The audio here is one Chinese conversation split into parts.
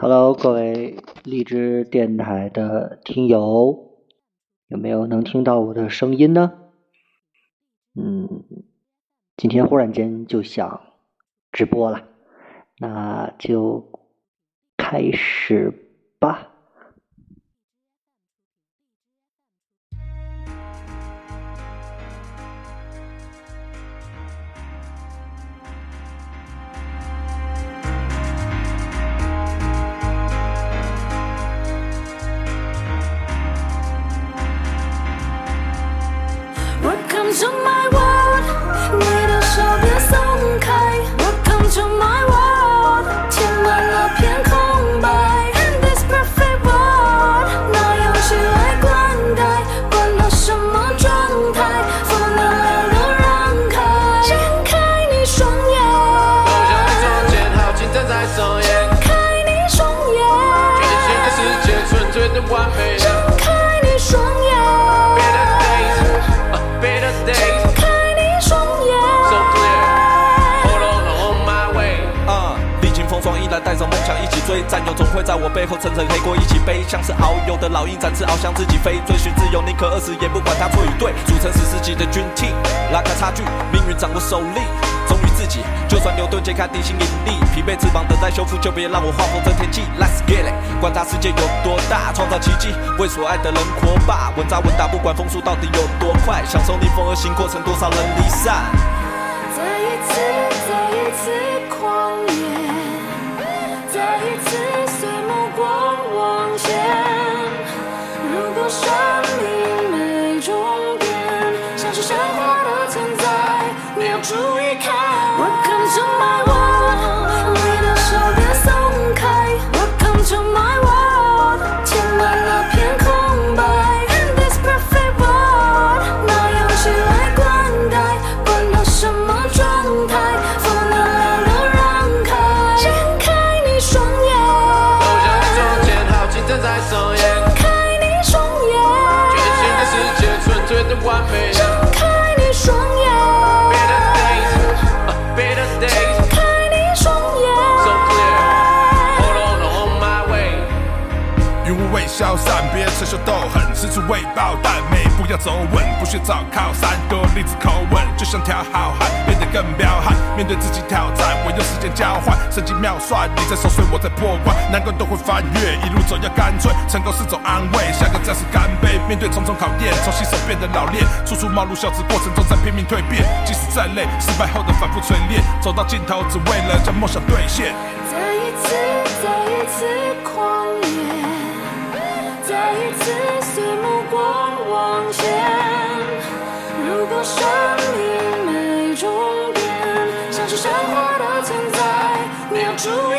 Hello，各位荔枝电台的听友，有没有能听到我的声音呢？嗯，今天忽然间就想直播了，那就开始吧。可饿死也不管他错与对，组成史诗级的军 t 拉开差距，命运掌握手里，忠于自己，就算牛顿揭开地心引力，疲惫翅膀等待修复，就别让我画风这天气。Let's get it，观察世界有多大，创造奇迹，为所爱的人活吧，稳扎稳打，不管风速到底有多快，享受逆风而行过程，多少人离散。睁开你双眼，消散，别逞凶斗狠，四处为爆弹，每一步要走稳，不需找靠山，多例子口吻，就像条好汉，变得更彪悍，面对自己挑战，我用时间交换，神机妙算，你在守岁，我在破关，难关都会翻越，一路走要干脆，成功是种安慰，下个战士干杯，面对重重考验，从新手变得老练，处处冒入小子过程中在拼命蜕变，即使再累，失败后的反复锤炼，走到尽头，只为了将梦想兑现。再一次，再一次狂，再一次随目光往前。如果生命没终点，像是神话的存在，你要注意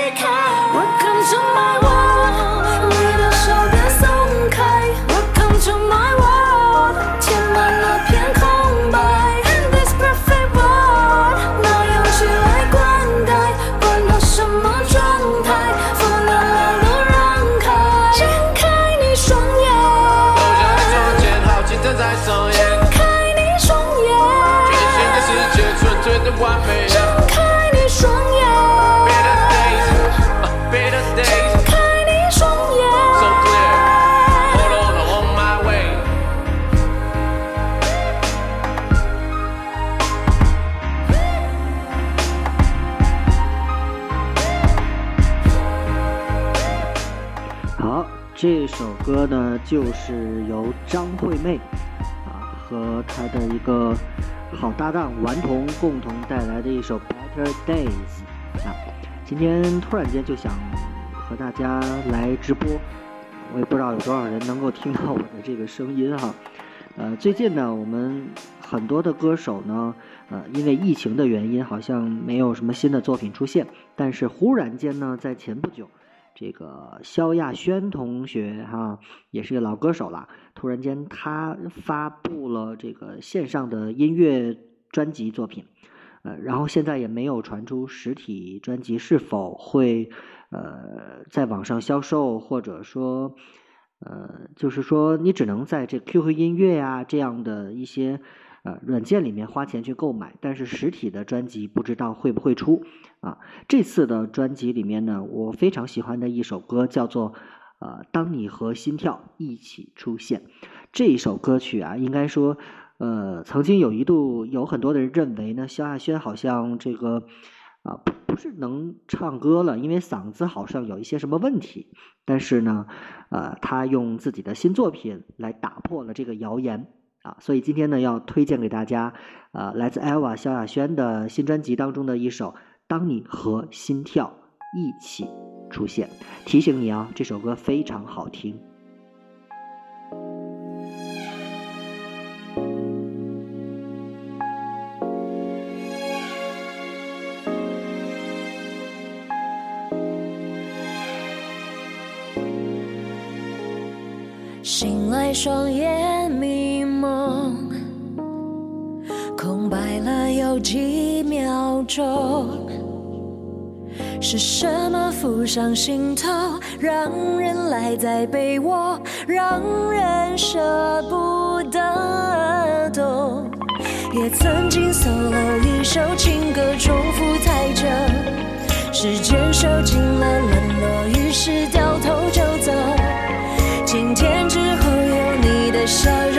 歌呢，就是由张惠妹啊和她的一个好搭档顽童共同带来的一首《Better Days》啊。今天突然间就想和大家来直播，我也不知道有多少人能够听到我的这个声音哈。呃，最近呢，我们很多的歌手呢，呃，因为疫情的原因，好像没有什么新的作品出现。但是忽然间呢，在前不久，这个萧亚轩同学哈、也是个老歌手了，突然间他发布了这个线上的音乐专辑作品，呃，然后现在也没有传出实体专辑是否会呃在网上销售，或者说呃就是说你只能在这 QQ 音乐啊、这样的一些呃软件里面花钱去购买，但是实体的专辑不知道会不会出啊。这次的专辑里面呢，我非常喜欢的一首歌叫做呃当你和心跳一起出现。这一首歌曲啊，应该说呃曾经有一度有很多的人认为呢，萧亚轩好像这个。啊，不不是能唱歌了，因为嗓子好像有一些什么问题。但是呢，呃，他用自己的新作品来打破了这个谣言所以今天呢，要推荐给大家，呃，来自艾娃萧亚轩的新专辑当中的一首《当你和心跳一起出现》。提醒你啊，这首歌非常好听。醒来，双眼几秒钟。是什么浮上心头，让人赖在被窝，让人舍不得懂？也曾经 solo 一首情歌，重复踩着时间，受尽了冷落，于是掉头就走。今天之后有你的笑容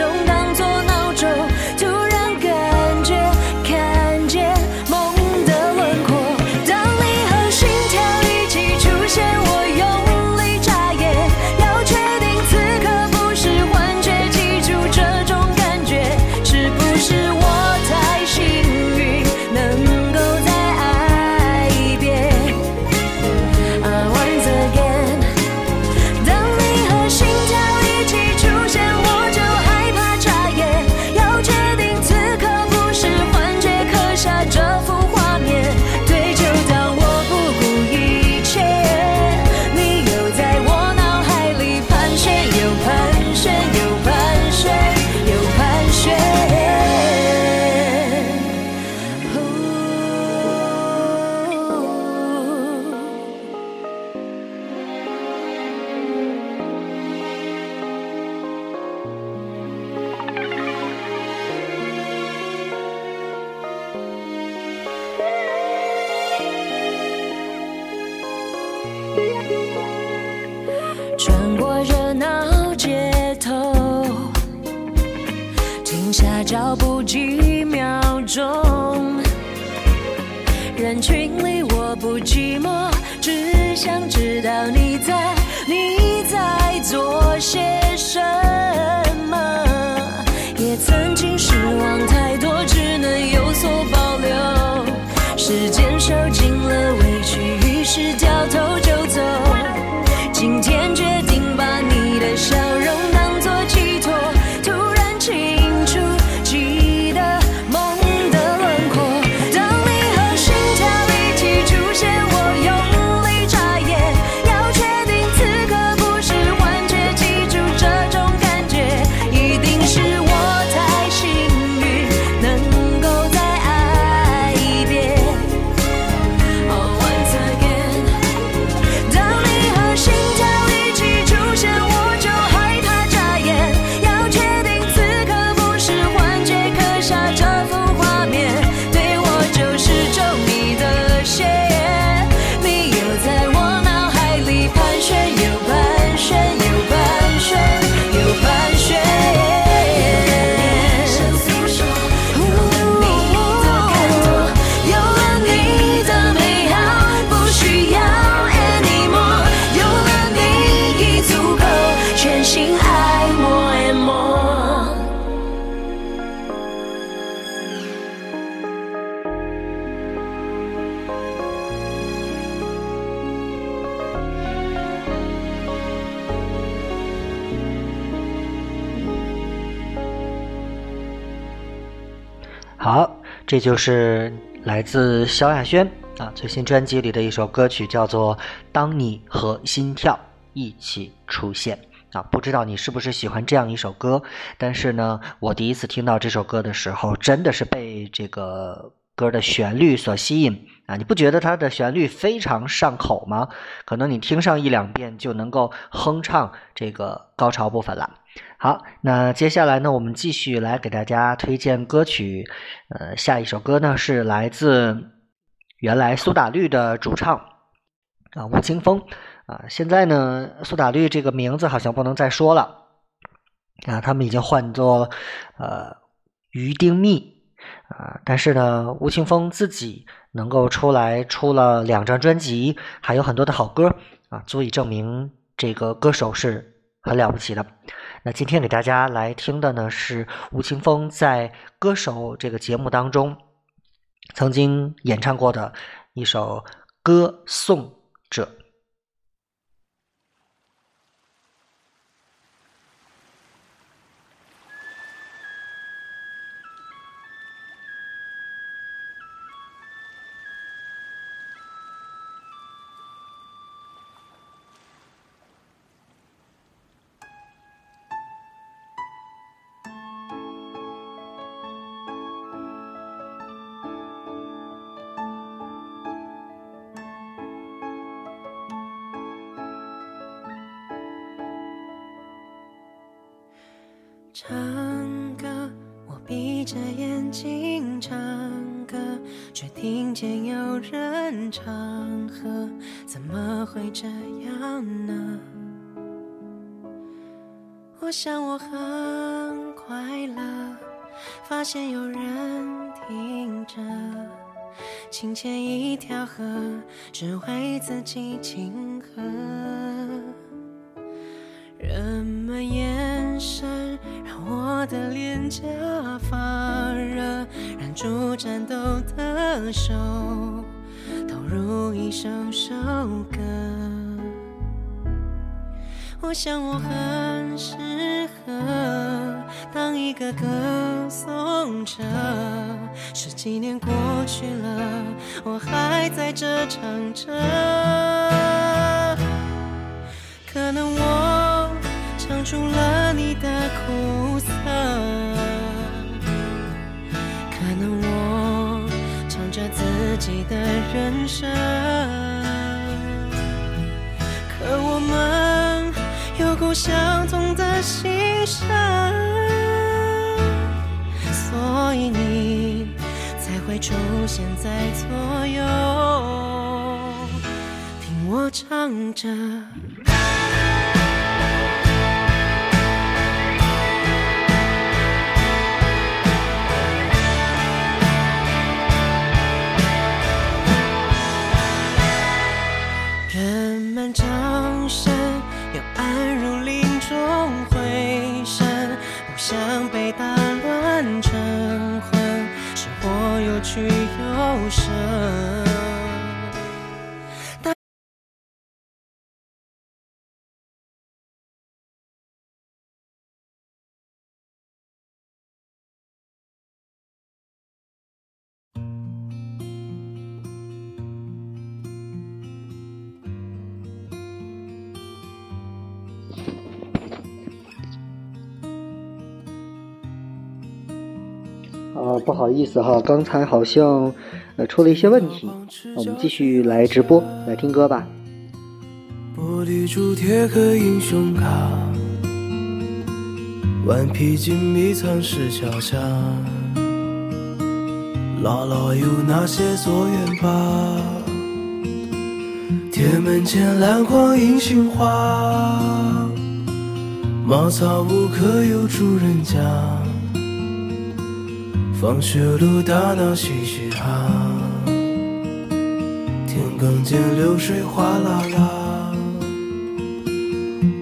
这就是来自萧亚轩啊最新专辑里的一首歌曲，叫做《当你和心跳一起出现》啊。不知道你是不是喜欢这样一首歌？但是呢，我第一次听到这首歌的时候，真的是被这个。歌的旋律所吸引啊！你不觉得它的旋律非常上口吗？可能你听上一两遍就能够哼唱这个高潮部分了。好，那接下来呢，我们继续来给大家推荐歌曲。呃，下一首歌呢是来自原来苏打绿的主唱啊吴青峰啊，现在呢苏打绿这个名字好像不能再说了啊，他们已经换作呃于丁密。啊，但是呢，吴青峰自己能够出来出了两张专辑，还有很多的好歌啊，足以证明这个歌手是很了不起的。那今天给大家来听的呢，是吴青峰在《歌手》这个节目当中曾经演唱过的一首《歌颂者》。我想我很适合当一个歌颂者。十几年过去了，我还在这唱着。可能我唱出了你的苦涩，可能我唱着自己的人生，可我们相同的心声，所以你才会出现在左右，听我唱着。不好意思哈，刚才好像呃出了一些问题，我们继续来直播来听歌吧。玻璃珠贴个英雄卡，顽皮筋迷藏石桥下，姥姥有那些作业吧？铁门前篮筐银杏花，茅草屋可有住人家？放学路打闹嘻嘻哈，田埂间流水哗啦啦，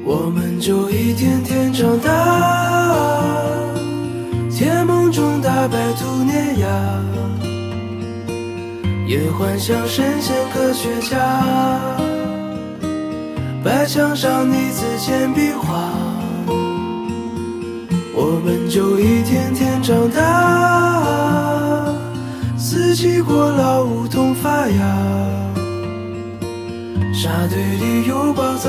我们就一天天长大，甜梦中大白兔碾压，也幻想神仙科学家，白墙上你字简笔。我们就一天天长大，四季过老梧桐发芽，沙堆里有宝藏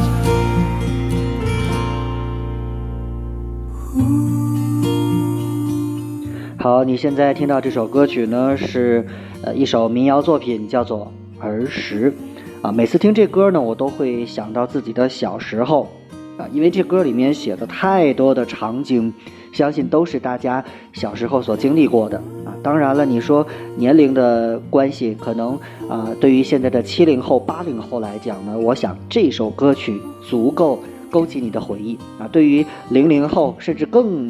你现在听到这首歌曲呢，是呃一首民谣作品，叫做《儿时》啊。每次听这歌呢，我都会想到自己的小时候啊，因为这歌里面写的太多的场景，相信都是大家小时候所经历过的啊。当然了，你说年龄的关系，可能啊，对于现在的七零后、八零后来讲呢，我想这首歌曲足够勾起你的回忆啊。对于零零后，甚至更。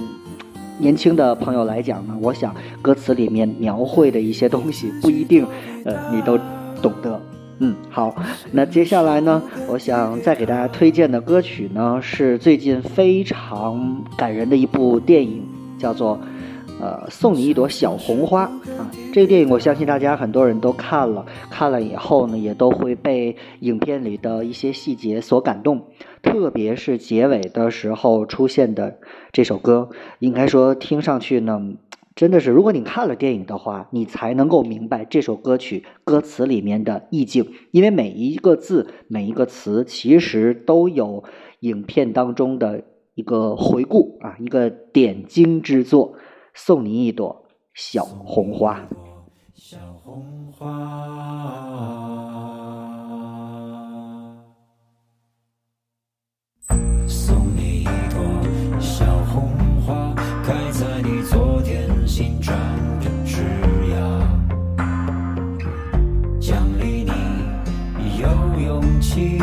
年轻的朋友来讲呢，我想歌词里面描绘的一些东西不一定，呃，你都懂得。嗯，好，那接下来呢，我想再给大家推荐的歌曲呢，是最近非常感人的一部电影，叫做。呃，送你一朵小红花啊！这个电影我相信大家很多人都看了，看了以后呢，也都会被影片里的一些细节所感动，特别是结尾的时候出现的这首歌，应该说听上去呢，真的是，如果你看了电影的话，你才能够明白这首歌曲歌词里面的意境，因为每一个字、每一个词其实都有影片当中的一个回顾啊，一个点睛之作。送你一朵小红花。小红花，送你一朵小红花，开在你昨天新长的枝桠，奖励你有勇气。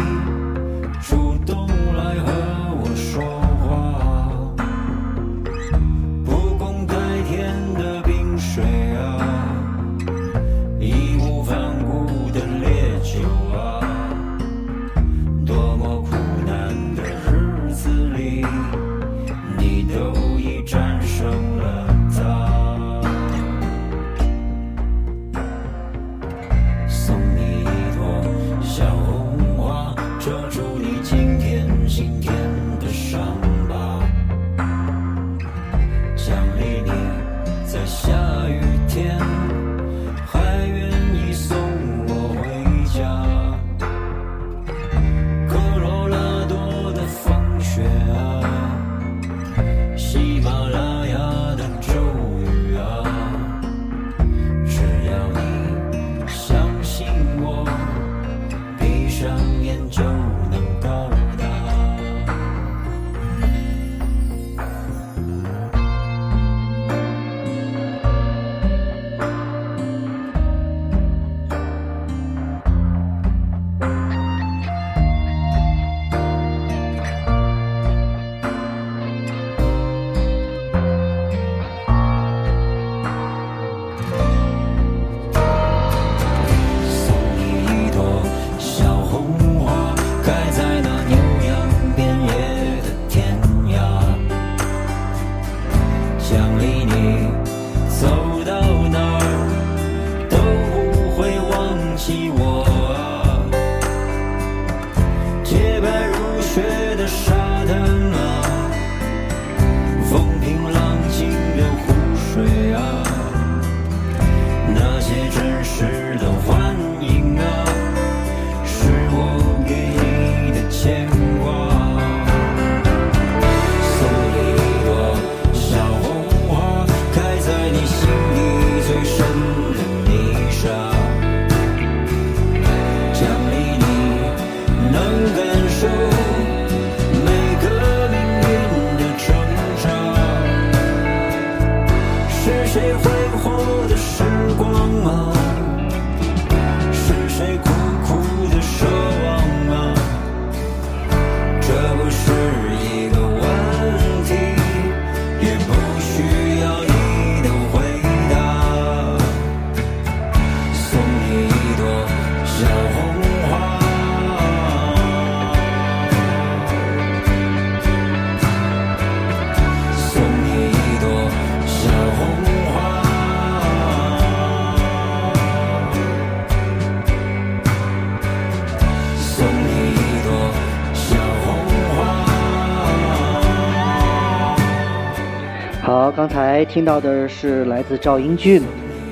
刚才听到的是来自赵英俊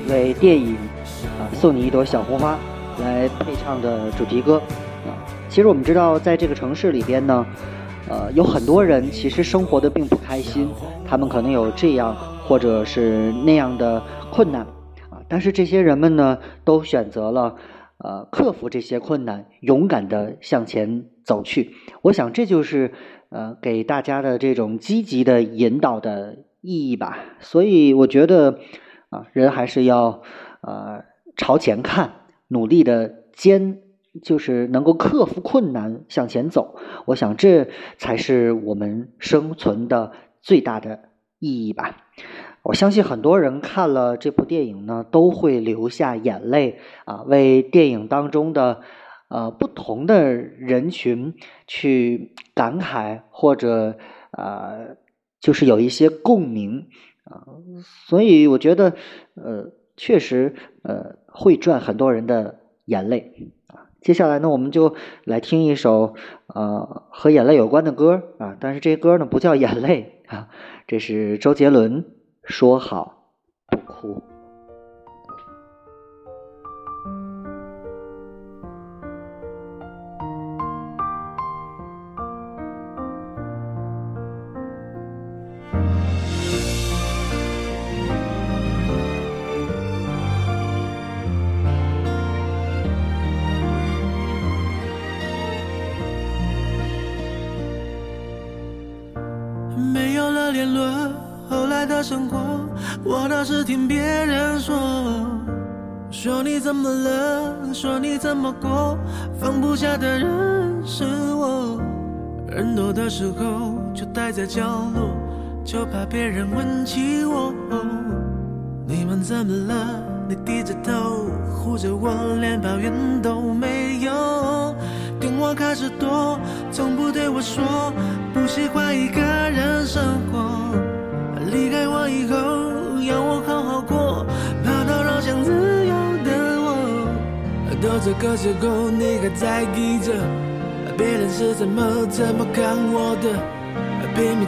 为电影啊《送你一朵小红花》来配唱的主题歌啊。其实我们知道，在这个城市里边呢，呃，有很多人其实生活的并不开心，他们可能有这样或者是那样的困难啊，但是这些人们呢，都选择了呃克服这些困难，勇敢的向前走去。我想这就是呃给大家的这种积极的引导的意义吧。所以我觉得啊，人还是要呃朝前看，努力的坚。就是能够克服困难向前走，我想这才是我们生存的最大的意义吧。我相信很多人看了这部电影呢，都会流下眼泪啊，为电影当中的呃不同的人群去感慨，或者呃就是有一些共鸣啊。所以我觉得呃确实呃会赚很多人的眼泪啊。接下来呢，我们就来听一首呃和眼泪有关的歌啊，但是这歌呢不叫眼泪啊，这是周杰伦说好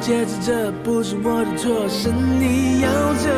拼命解释这不是我的错，是你要走，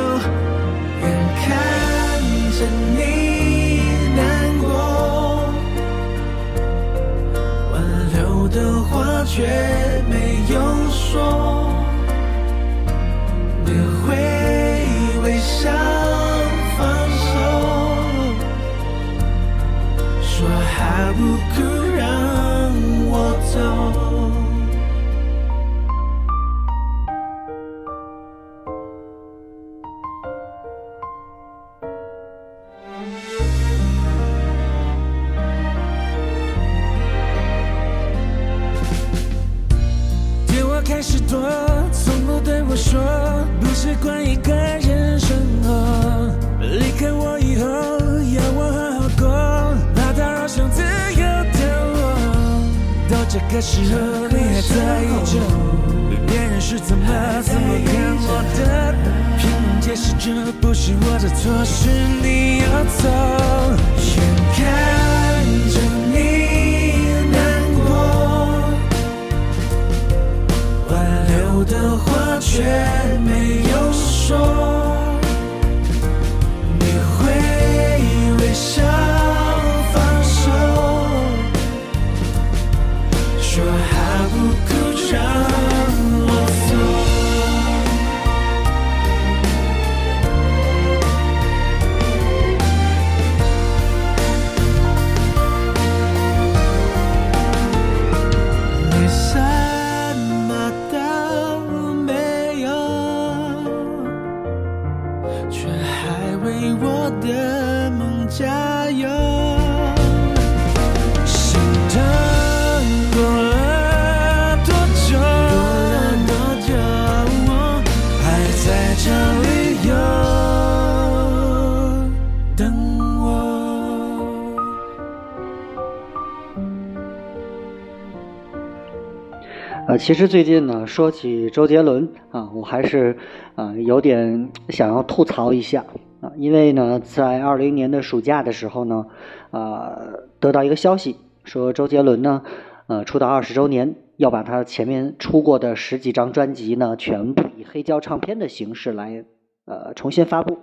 其实最近呢，说起周杰伦啊，我还是啊、有点想要吐槽一下啊，因为呢，在二零年的暑假的时候呢，啊、得到一个消息说周杰伦呢，呃，出道二十周年要把他前面出过的十几张专辑呢，全部以黑胶唱片的形式来呃重新发布。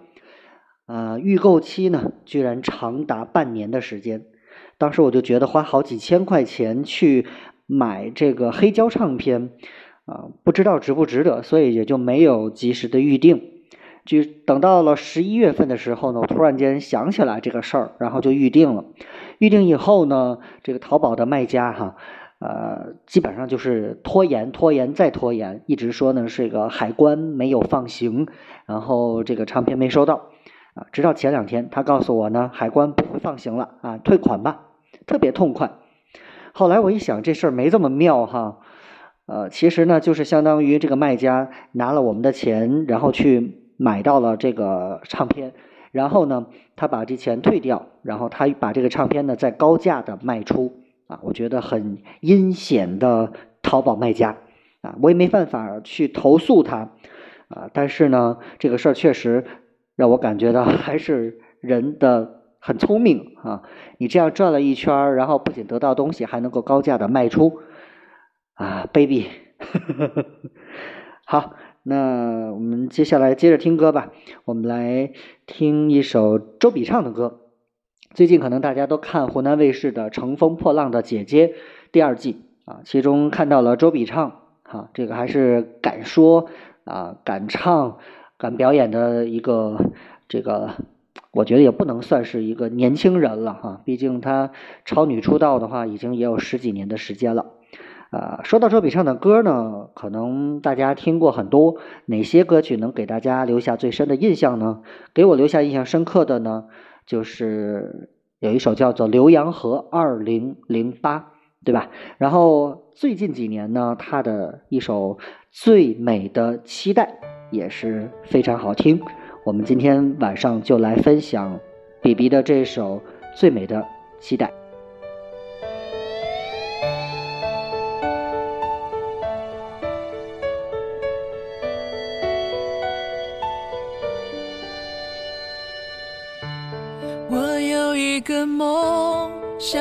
呃，预购期呢，居然长达半年的时间。当时我就觉得花好几千块钱去买这个黑胶唱片，啊、不知道值不值得，所以也就没有及时的预定。就等到了十一月份的时候呢，我突然间想起来这个事儿，然后就预定了。预定以后呢，这个淘宝的卖家哈，呃，基本上就是拖延、拖延再拖延，一直说呢是个海关没有放行，然后这个唱片没收到啊。直到前两天，他告诉我呢，海关不会放行了啊，退款吧，特别痛快。后来我一想，这事儿没这么妙哈，呃，其实呢，就是相当于这个卖家拿了我们的钱，然后去买到了这个唱片，然后呢，他把这钱退掉，然后他把这个唱片呢再高价的卖出。啊，我觉得很阴险的淘宝卖家。啊，我也没办法去投诉他。啊，但是呢，这个事儿确实让我感觉到还是人的很聪明啊，你这样转了一圈，然后不仅得到东西，还能够高价的卖出啊，baby，好。那我们接下来接着听歌吧，我们来听一首周笔畅的歌。最近可能大家都看湖南卫视的《乘风破浪的姐姐》第二季啊，其中看到了周笔畅啊、这个还是敢说啊、敢唱、敢表演的一个这个，我觉得也不能算是一个年轻人了哈、毕竟她超女出道的话，已经也有十几年的时间了。啊，说到周笔畅的歌呢，可能大家听过很多，哪些歌曲能给大家留下最深的印象呢？给我留下印象深刻的呢，就是有一首叫做《浏阳河二零零八》，对吧？然后最近几年呢，他的一首《最美的期待》也是非常好听。我们今天晚上就来分享比比的这首《最美的期待》。我有一个梦，想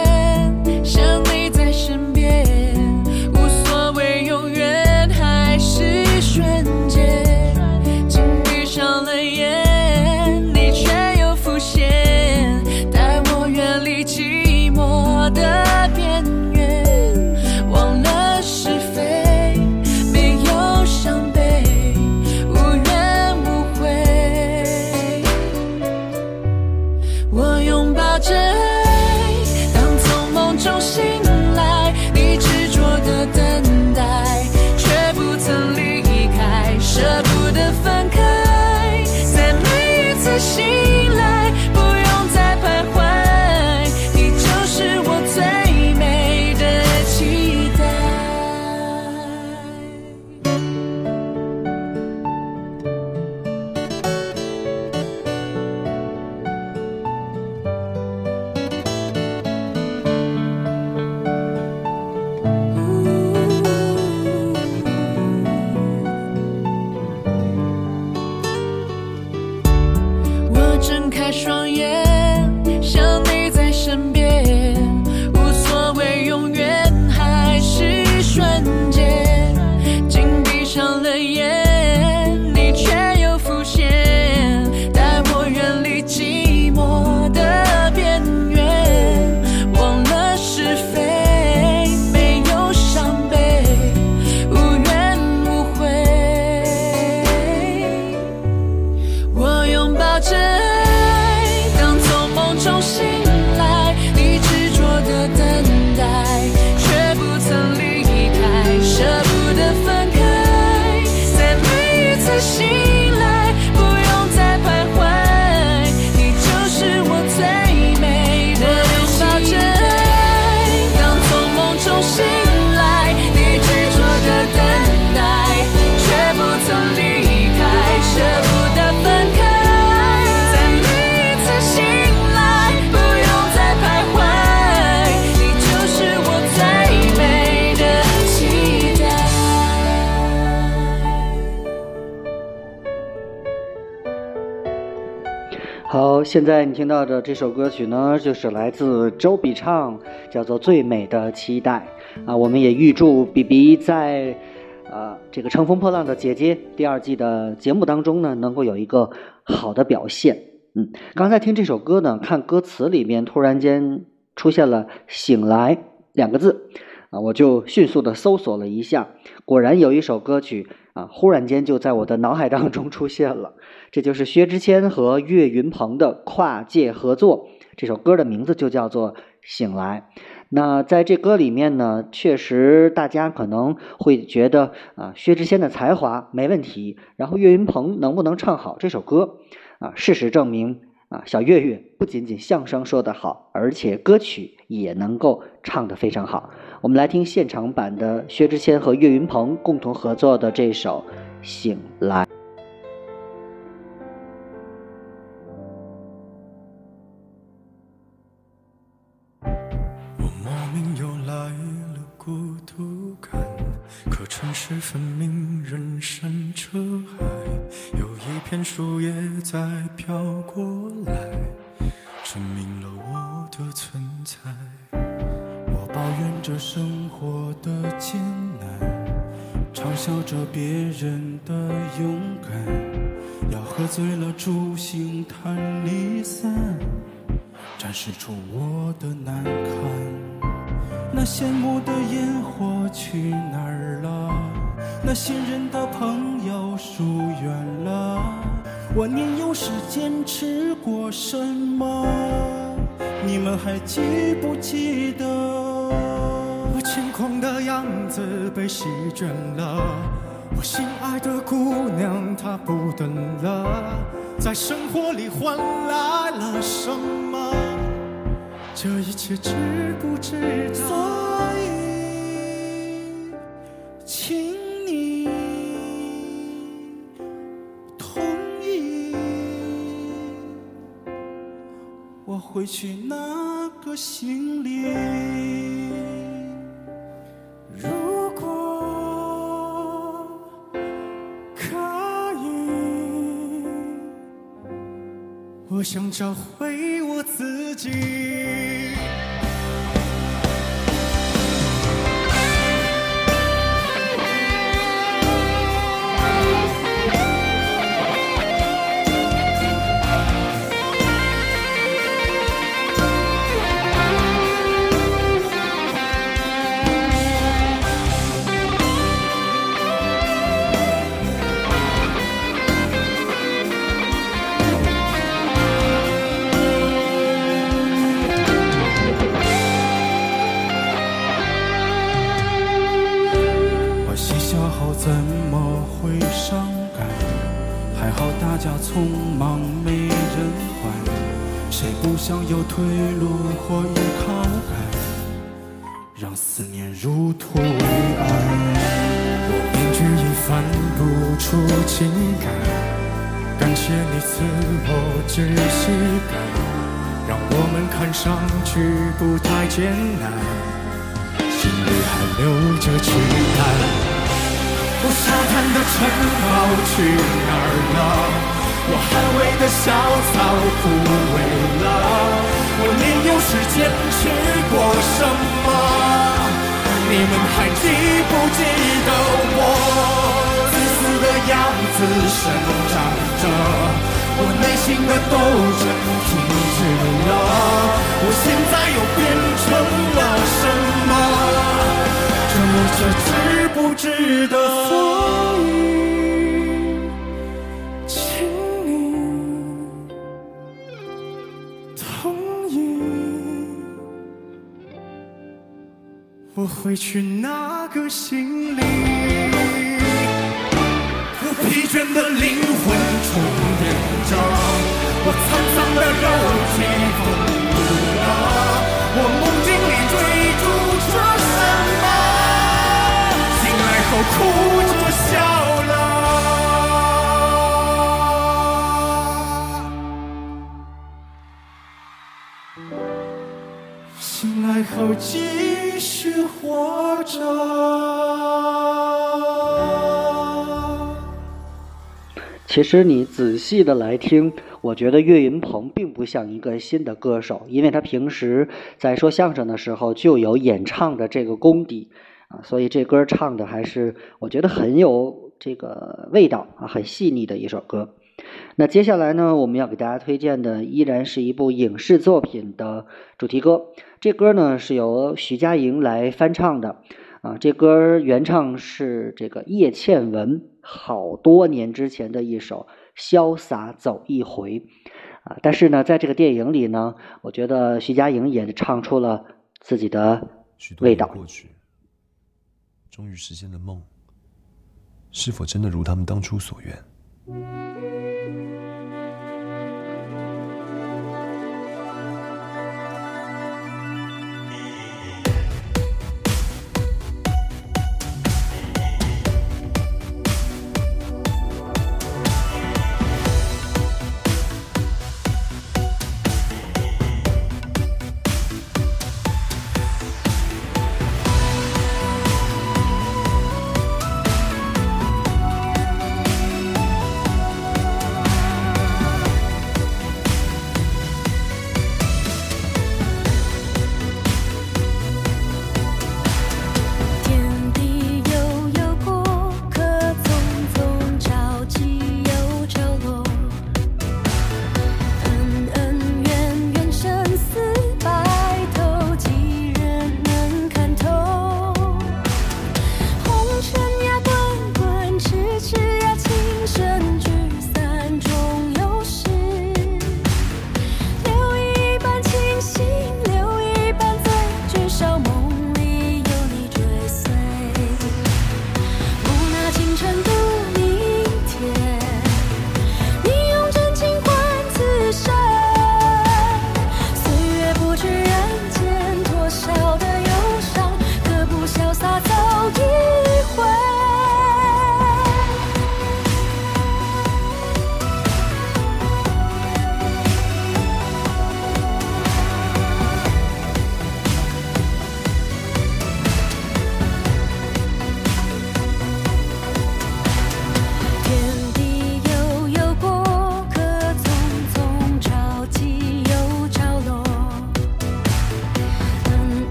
好，现在你听到的这首歌曲呢，就是来自周笔畅，叫做《最美的期待》啊。我们也预祝比比在呃这个《乘风破浪的姐姐》第二季的节目当中呢，能够有一个好的表现。嗯，刚才听这首歌呢，看歌词里面突然间出现了“醒来”两个字啊，我就迅速的搜索了一下，果然有一首歌曲啊，忽然间就在我的脑海当中出现了。这就是薛之谦和岳云鹏的跨界合作，这首歌的名字就叫做《醒来》。那在这歌里面呢，确实大家可能会觉得啊，薛之谦的才华没问题，然后岳云鹏能不能唱好这首歌啊？事实证明啊，小岳岳不仅仅相声说得好，而且歌曲也能够唱得非常好。我们来听现场版的薛之谦和岳云鹏共同合作的这首《醒来》。我莫名又来了孤独感，可城市分明人山车海，有一片树叶在飘过来，证明生活的艰难，嘲笑着别人的勇敢，要喝醉了助兴谈离散。展示出我的难堪。那羡慕的烟火去哪儿了？那信任的朋友疏远了。我年幼时坚持过什么？你们还记不记得？我轻狂的样子被席卷了。我心爱的姑娘她不等了，在生活里换来了什么？这一切值不值得？所以，请你同意，我会去拿个行李。如果可以，我想找回我自己。退路或依靠感？让思念如土为安。我面具已翻不出情感，感谢你赐我窒息感，让我们看上去不太艰难。心里还留着期待。我沙滩的城堡去哪儿了？我捍卫的小草枯萎了。我年幼时坚持过什么？你们还记不记得我？自私的样子生长着。我内心的斗争停止了，我现在又变成了什么？这一切值不值得？所以，我会去拿个心里。我疲倦的灵魂充电着，我沧桑的肉体疯了。我梦境里追逐着什么？醒来后哭着笑了。醒来后继续活着。其实你仔细的来听，我觉得岳云鹏并不像一个新的歌手，因为他平时在说相声的时候就有演唱的这个功底啊，所以这歌唱的还是我觉得很有这个味道啊，很细腻的一首歌。那接下来呢，我们要给大家推荐的依然是一部影视作品的主题歌，这歌呢是由徐佳莹来翻唱的。啊，这歌原唱是这个叶倩文，好多年之前的一首《潇洒走一回》啊，但是呢，在这个电影里呢，我觉得徐佳莹也唱出了自己的味道。过去，终于实现了梦，是否真的如他们当初所愿？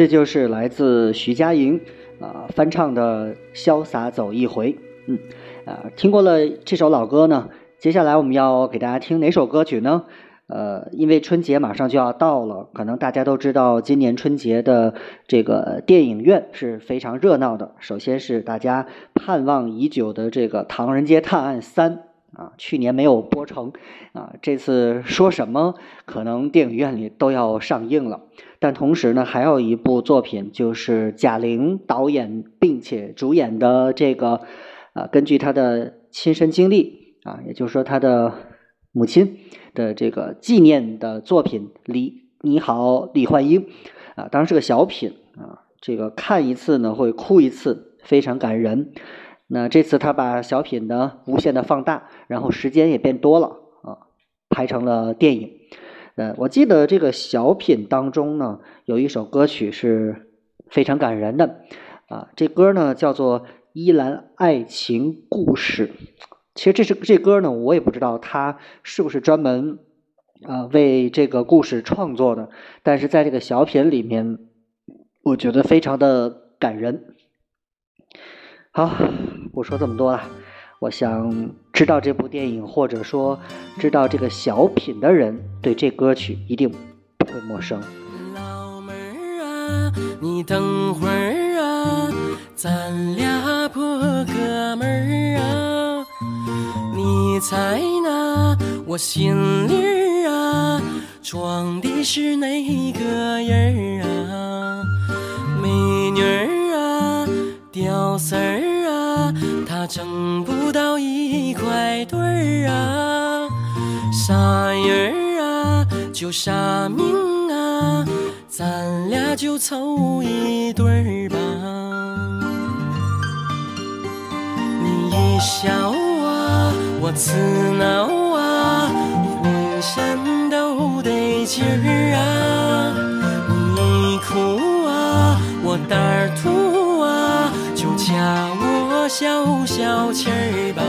这就是来自徐佳莹啊、翻唱的《潇洒走一回》。嗯，啊、听过了这首老歌呢，接下来我们要给大家听哪首歌曲呢？呃，因为春节马上就要到了，可能大家都知道，今年春节的这个电影院是非常热闹的。首先是大家盼望已久的这个《唐人街探案三》啊，去年没有播成啊，这次说什么可能电影院里都要上映了。但同时呢，还有一部作品就是贾玲导演并且主演的这个，啊，根据她的亲身经历啊，也就是说她的母亲。的这个纪念的作品《李你好，李焕英》啊，当然是个小品啊，这个看一次呢会哭一次，非常感人。那这次他把小品呢无限的放大，然后时间也变多了啊，拍成了电影。呃，我记得这个小品当中呢有一首歌曲是非常感人的啊，这歌呢叫做《依兰爱情故事》。其实这是这歌呢，我也不知道他是不是专门啊为这个故事创作的，但是在这个小品里面，我觉得非常的感人。好，不说这么多了，我想知道这部电影或者说知道这个小品的人，对这歌曲一定不会陌生。老妹儿啊，你等会儿啊，咱俩破哥们儿啊，你猜那我心里儿啊装的是哪个人儿啊？美女儿啊，屌丝儿挣不到一块堆儿啊，啥人儿啊就啥命啊，咱俩就凑一对儿吧。你一笑啊，我刺挠啊，浑身都得劲儿啊。你一哭啊，我胆儿突啊，就加消消气儿吧。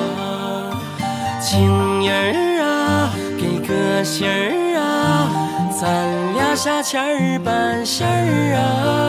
情人儿啊，给个信儿啊，咱俩下钱儿办事儿啊？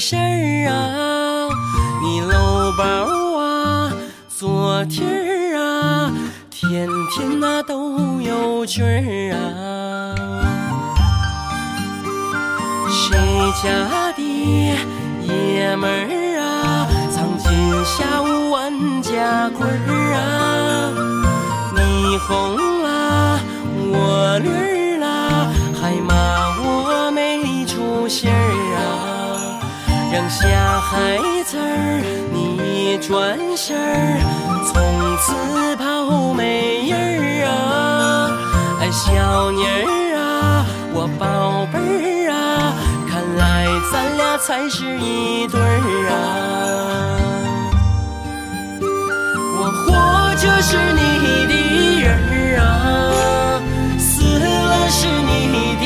事儿啊。你搂包啊，做题儿啊，天天那都有趣儿啊。谁家的爷们儿啊，藏金下五万家规儿啊？你红了，我绿儿了，还骂我没出息儿啊？扔下孩子儿，你转身儿，从此跑没人儿啊！哎，小妮儿啊，我宝贝儿啊，看来咱俩才是一对儿啊！我活着是你的人儿啊，死了是你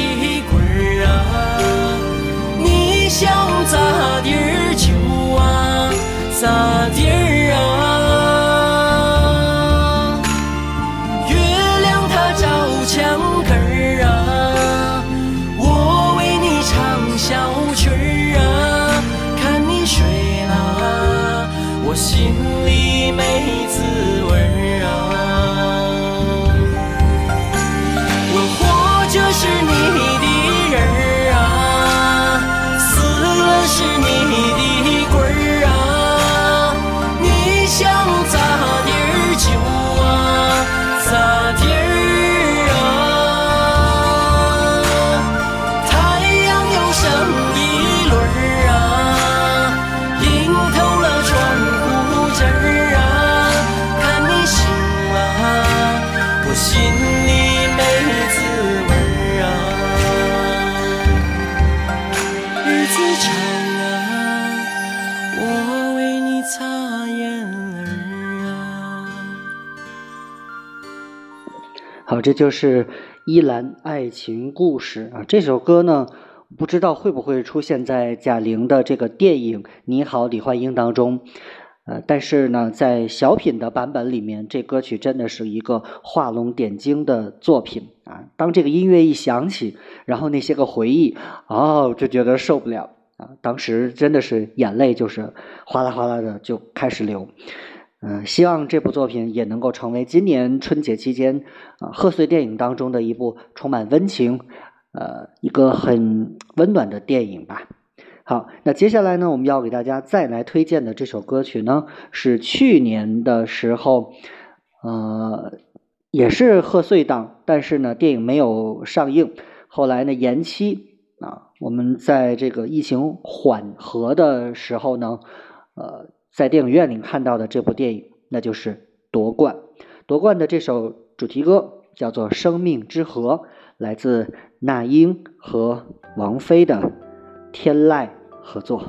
这就是《依兰爱情故事》啊。这首歌呢，不知道会不会出现在贾玲的这个电影《你好，李焕英》当中。呃，但是呢，在小品的版本里面，这歌曲真的是一个画龙点睛的作品啊！当这个音乐一响起，然后那些个回忆，哦，就觉得受不了啊！当时真的是眼泪就是哗啦哗啦的就开始流。嗯、希望这部作品也能够成为今年春节期间啊、贺岁电影当中的一部充满温情，呃，一个很温暖的电影吧。好，那接下来呢，我们要给大家再来推荐的这首歌曲呢，是去年的时候，呃，也是贺岁档，但是呢，电影没有上映，后来呢延期啊。我们在这个疫情缓和的时候呢，呃，在电影院里看到的这部电影，那就是《夺冠》。夺冠的这首主题歌叫做《生命之河》，来自那英和王菲的天籁合作。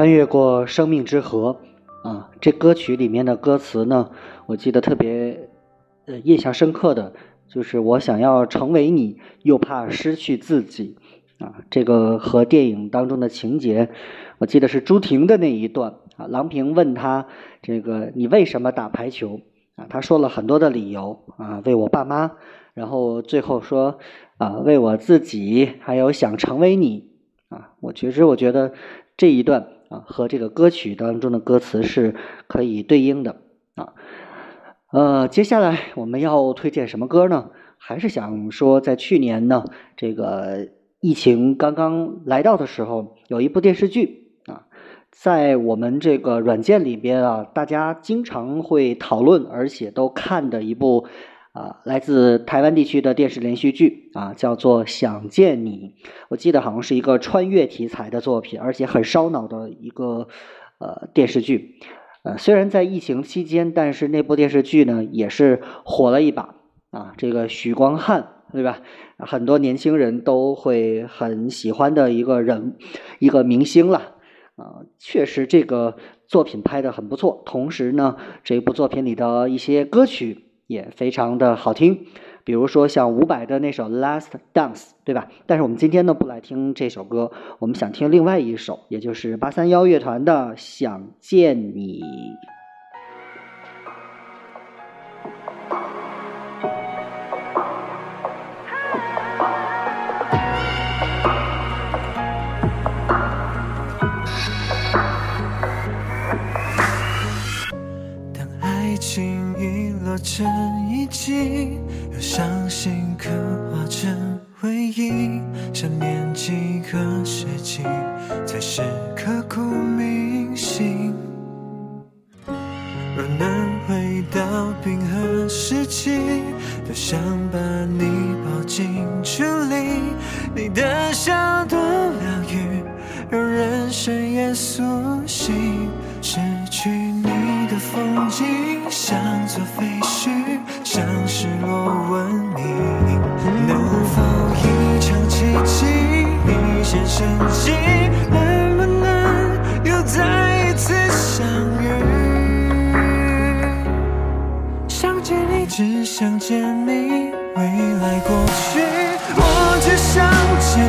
穿越过生命之河啊，这歌曲里面的歌词呢，我记得特别呃印象深刻的就是我想要成为你，又怕失去自己啊。这个和电影当中的情节，我记得是朱婷的那一段啊。郎平问他这个你为什么打排球啊？他说了很多的理由啊，为我爸妈，然后最后说啊为我自己，还有想成为你啊。我其实我觉得这一段。啊，和这个歌曲当中的歌词是可以对应的啊。呃，接下来我们要推荐什么歌呢？还是想说，在去年呢，这个疫情刚刚来到的时候，有一部电视剧啊，在我们这个软件里边啊，大家经常会讨论，而且都看的一部。啊，来自台湾地区的电视连续剧啊，叫做《想见你》。我记得好像是一个穿越题材的作品，而且很烧脑的一个呃电视剧。呃，虽然在疫情期间，但是那部电视剧呢也是火了一把啊。这个许光汉对吧？很多年轻人都会很喜欢的一个人，一个明星了啊。确实，这个作品拍的很不错。同时呢，这部作品里的一些歌曲。也非常的好听，比如说像伍佰的那首《Last Dance》，对吧？但是我们今天呢不来听这首歌，我们想听另外一首，也就是八三幺乐团的《想见你》。成遗迹，由伤心刻画成回忆。想念几个世纪，才是刻骨铭心。若能回到冰河时期，多想把你抱进处理。你的笑多疗愈，让人生也苏醒。失去你的风景，像座废一线生机？能不能又再一次相遇？想见你，只想见你，未来过去，我只想见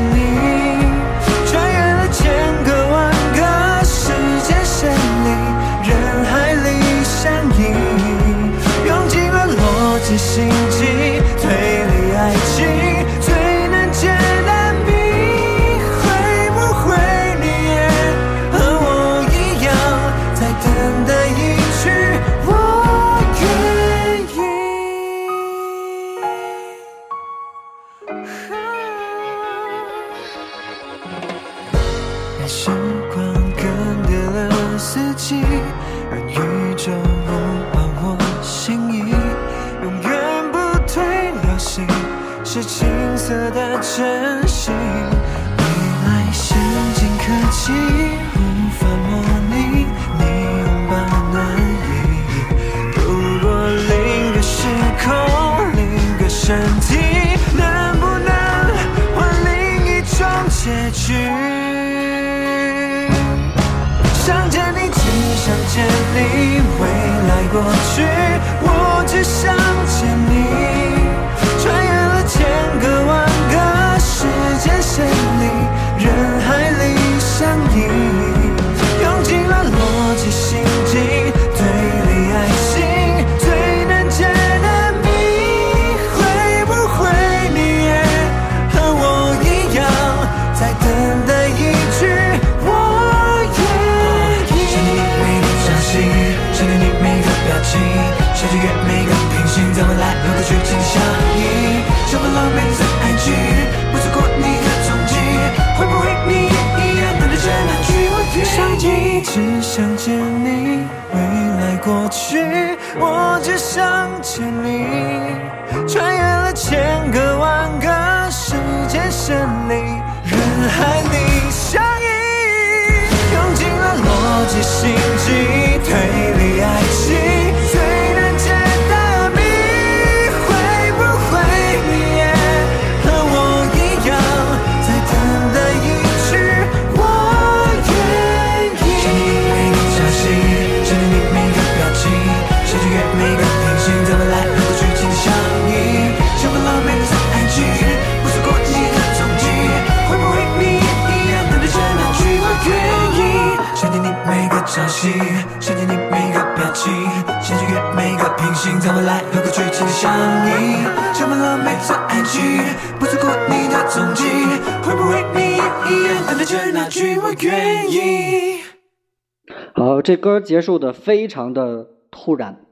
这歌结束的非常的突然。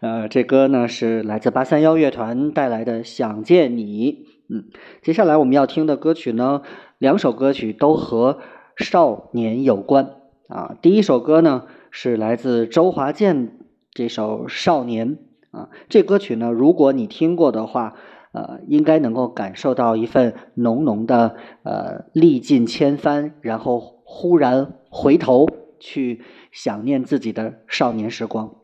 呃，这歌呢是来自八三幺乐团带来的《想见你》。嗯，接下来我们要听的歌曲呢，两首歌曲都和少年有关啊。第一首歌呢是来自周华健这首《少年》啊，这歌曲呢，如果你听过的话，呃，应该能够感受到一份浓浓的呃历尽千帆，然后忽然回头去想念自己的少年时光。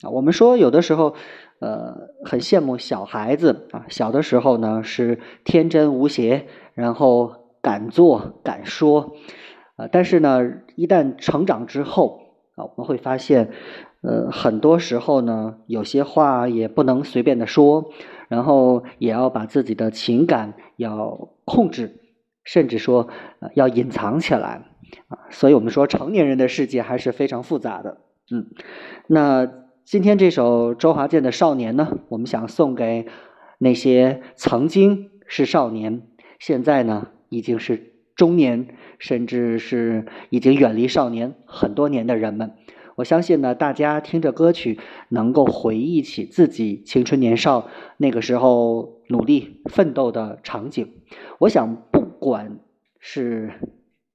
啊，我们说有的时候，呃，很羡慕小孩子啊，小的时候呢是天真无邪，然后敢做敢说，啊，但是呢，一旦成长之后啊，我们会发现，呃，很多时候呢，有些话也不能随便的说，然后也要把自己的情感要控制，甚至说要隐藏起来啊，所以我们说成年人的世界还是非常复杂的，嗯，那。今天这首周华健的《少年》呢，我们想送给那些曾经是少年，现在呢已经是中年，甚至是已经远离少年很多年的人们。我相信呢，大家听着歌曲，能够回忆起自己青春年少那个时候努力奋斗的场景。我想，不管是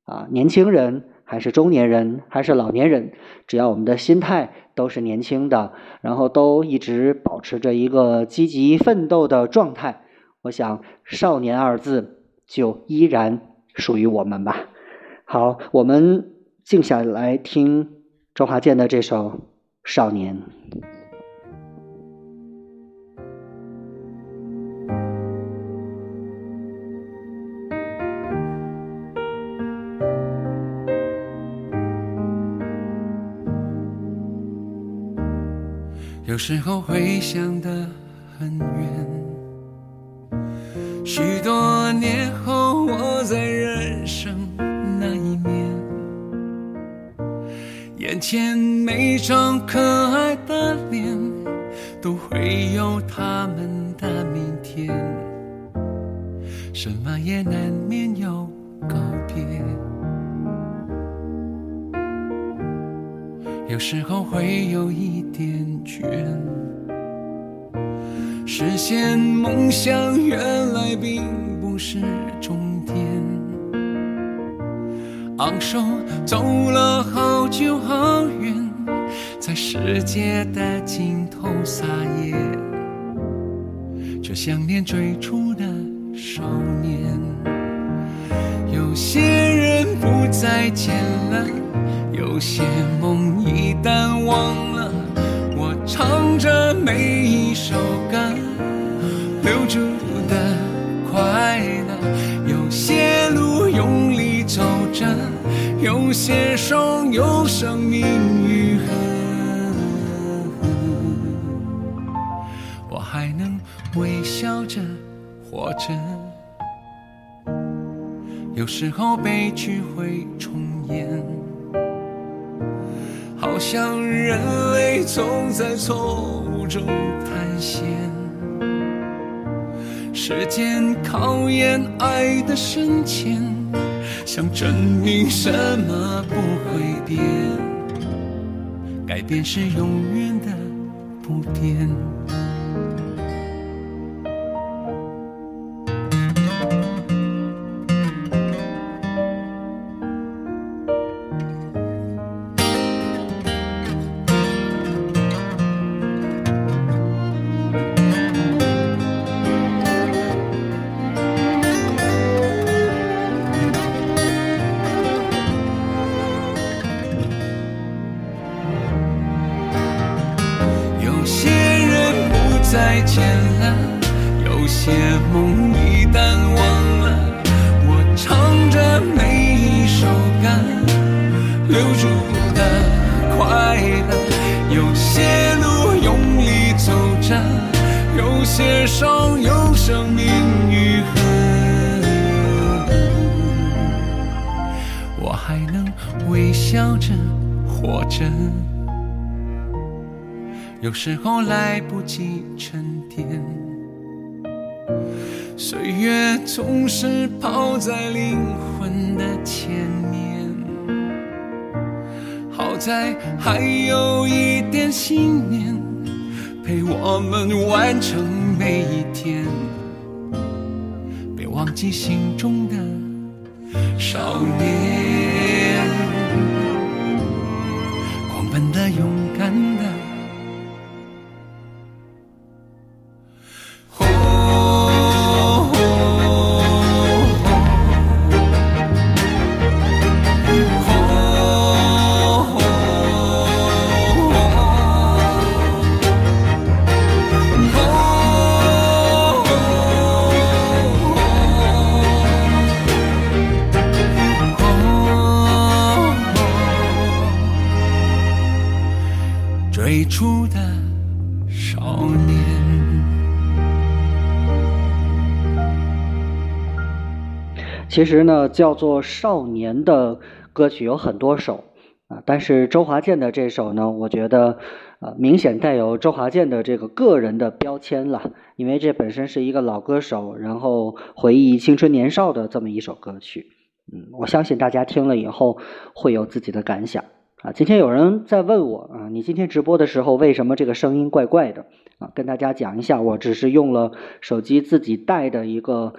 啊年轻人。还是中年人，还是老年人，只要我们的心态都是年轻的，然后都一直保持着一个积极奋斗的状态，我想“少年”二字就依然属于我们吧。好，我们静下来听周华健的这首《少年》。有时候会想得很远，许多年后我在人生那一面，眼前每张可爱的脸，都会有他们的明天，什么也难免有告别。有时候会有一现梦想原来并不是终点。昂首走了好久好远，在世界的尽头撒野，却想念最初的少年。有些人不再见了。有些梦一旦忘了，我唱着每一首携手有生命愈合。我还能微笑着活着。有时候悲剧会重演。好像人类总在错误中探险，时间考验爱的深浅，想证明什么不会变，改变是永远的不变。再见了有些梦一旦忘了我唱着每一首歌留住的快乐有些路用力走着有些伤用生命愈合我还能微笑着活着。有时候来不及沉淀，岁月总是跑在灵魂的前面。好在还有一点信念，陪我们完成每一天。别忘记心中的少年，狂奔的、勇敢其实呢，叫做少年的歌曲有很多首啊，但是周华健的这首呢，我觉得呃明显带有周华健的这个个人的标签了，因为这本身是一个老歌手，然后回忆青春年少的这么一首歌曲。嗯，我相信大家听了以后会有自己的感想啊。今天有人在问我啊，你今天直播的时候为什么这个声音怪怪的啊？跟大家讲一下，我只是用了手机自己带的一个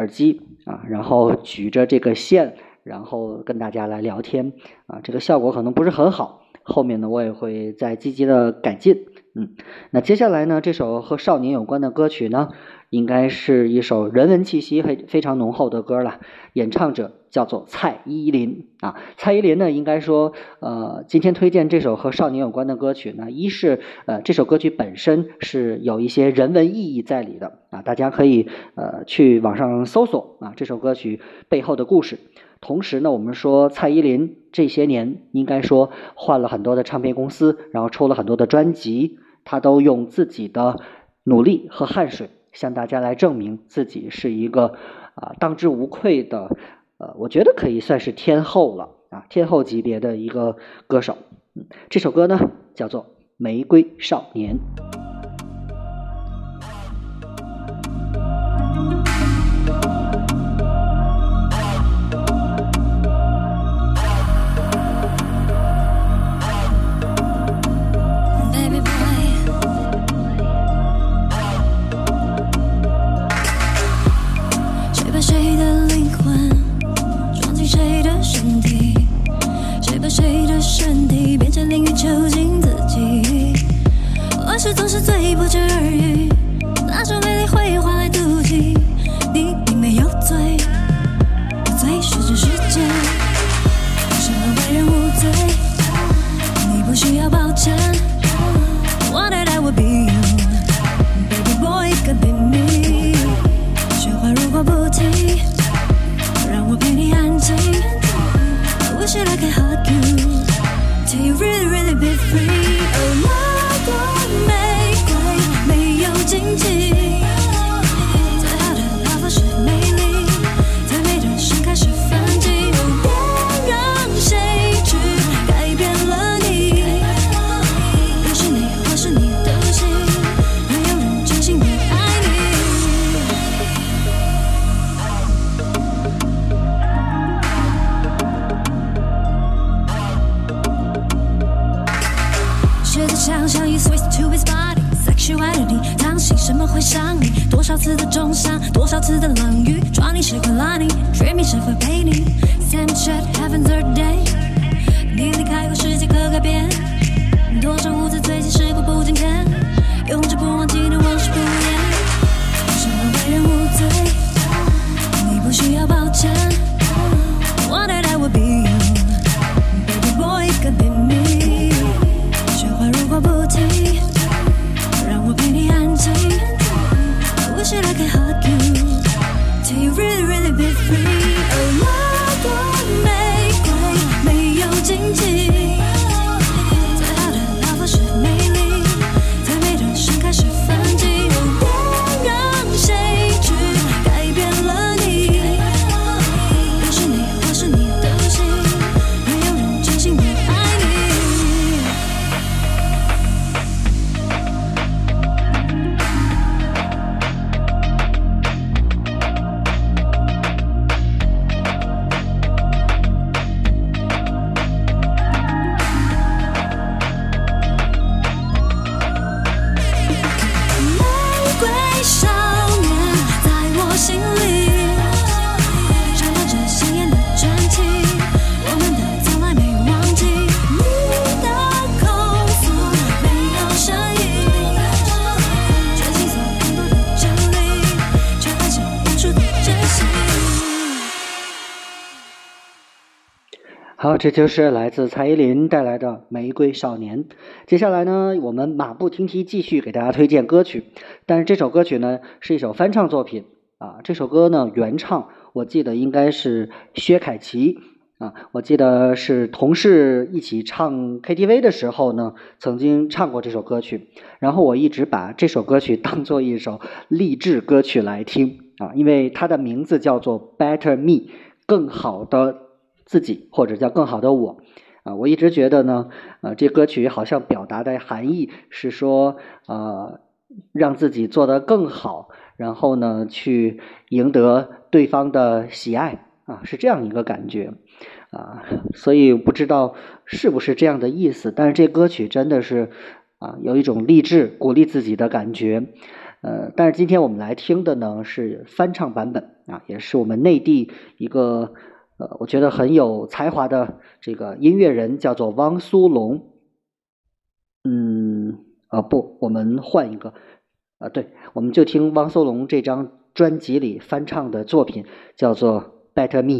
耳机啊，然后举着这个线，然后跟大家来聊天啊，这个效果可能不是很好。后面呢，我也会再积极的改进。嗯，那接下来呢，这首和少年有关的歌曲呢，应该是一首人文气息非非常浓厚的歌了。演唱者叫做蔡依林啊，蔡依林呢，应该说，呃，今天推荐这首和少年有关的歌曲呢，一是呃这首歌曲本身是有一些人文意义在里的啊，大家可以呃去网上搜索啊这首歌曲背后的故事。同时呢，我们说蔡依林这些年应该说换了很多的唱片公司，然后出了很多的专辑，她都用自己的努力和汗水向大家来证明自己是一个啊当之无愧的，呃，我觉得可以算是天后了啊，天后级别的一个歌手。嗯，这首歌呢叫做《玫瑰少年》。身体变成淋雨囚禁自己？往事总是最不值而语，那种美丽会换来妒忌。你并没有罪，罪是这世界，什么为人无罪？你不需要抱歉。Wanted I would be you, baby boy could be me。雪花如果不停，让我陪你安静。I wish that I could hug you, you really really be free。哦，那朵玫瑰没有荆棘，为什么会伤你？多少次的重伤，多少次的冷雨，抓你时会拉你 Dreaming 谁会陪你？Same shit happens every day。你离开后，世界可改变。多少无知最近时过不今天，永志不忘纪念往事这就是来自蔡依林带来的《玫瑰少年》。接下来呢，我们马不停蹄继续给大家推荐歌曲，但是这首歌曲呢是一首翻唱作品啊。这首歌呢原唱我记得应该是薛凯琪啊，我记得是同事一起唱 KTV 的时候呢，曾经唱过这首歌曲。然后我一直把这首歌曲当做一首励志歌曲来听啊，因为它的名字叫做《Better Me》，更好的。自己或者叫更好的我，啊，我一直觉得呢，呃，这歌曲好像表达的含义是说，呃，让自己做得更好，然后呢，去赢得对方的喜爱，啊，是这样一个感觉，啊，所以不知道是不是这样的意思，但是这歌曲真的是，啊，有一种励志鼓励自己的感觉，呃，但是今天我们来听的呢是翻唱版本，啊，也是我们内地一个。呃，我觉得很有才华的这个音乐人叫做汪苏泷。嗯，啊不，我们换一个，啊对，我们就听汪苏泷这张专辑里翻唱的作品，叫做《Better Me》。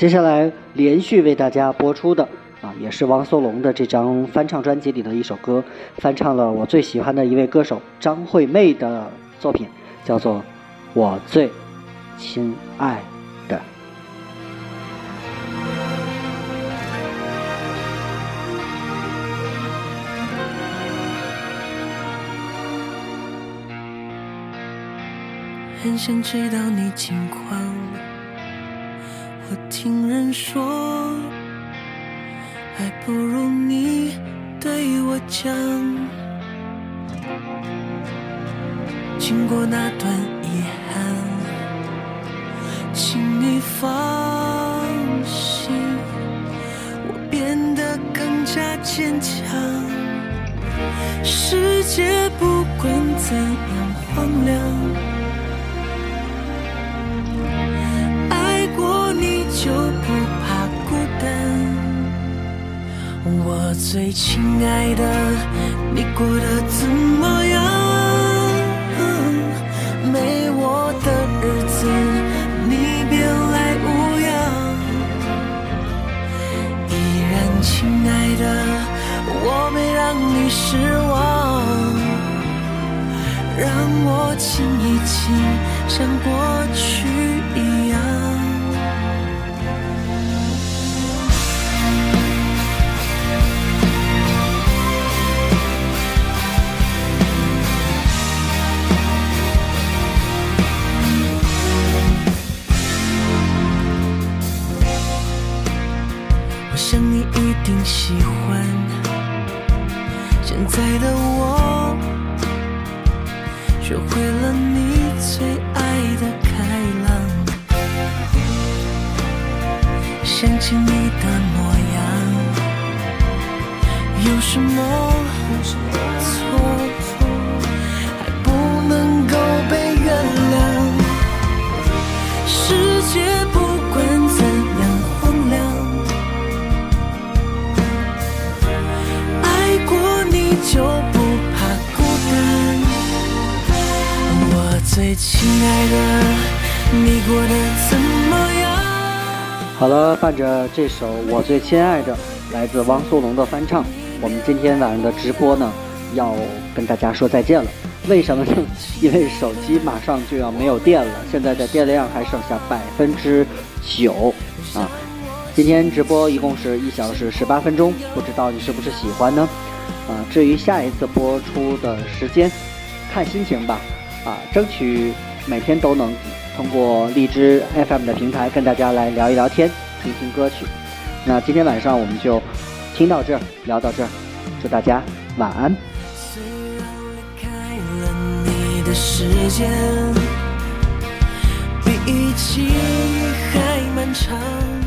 接下来连续为大家播出的啊，也是汪苏泷的这张翻唱专辑里的一首歌，翻唱了我最喜欢的一位歌手张惠妹的作品，叫做《我最亲爱的》。很想知道你近况，我听人说，还不如你对我讲。经过那段遗憾，请你放心，我变得更加坚强。世界不管怎样荒凉。我最亲爱的，你过得怎么样？没我的日子，你别来无恙。依然亲爱的，我没让你失望。让我亲一亲，像过去一样。着这首《我最亲爱的》来自汪苏泷的翻唱，我们今天晚上的直播呢，要跟大家说再见了。为什么呢？因为手机马上就要没有电了，现在的电量还剩下百分之九啊。今天直播一共是一小时十八分钟，不知道你是不是喜欢呢？啊，至于下一次播出的时间，看心情吧。啊，争取每天都能通过荔枝 FM 的平台跟大家来聊一聊天，听听歌曲。那今天晚上我们就听到这儿，聊到这儿，祝大家晚安。虽然离开了你的时间，比预期还漫长。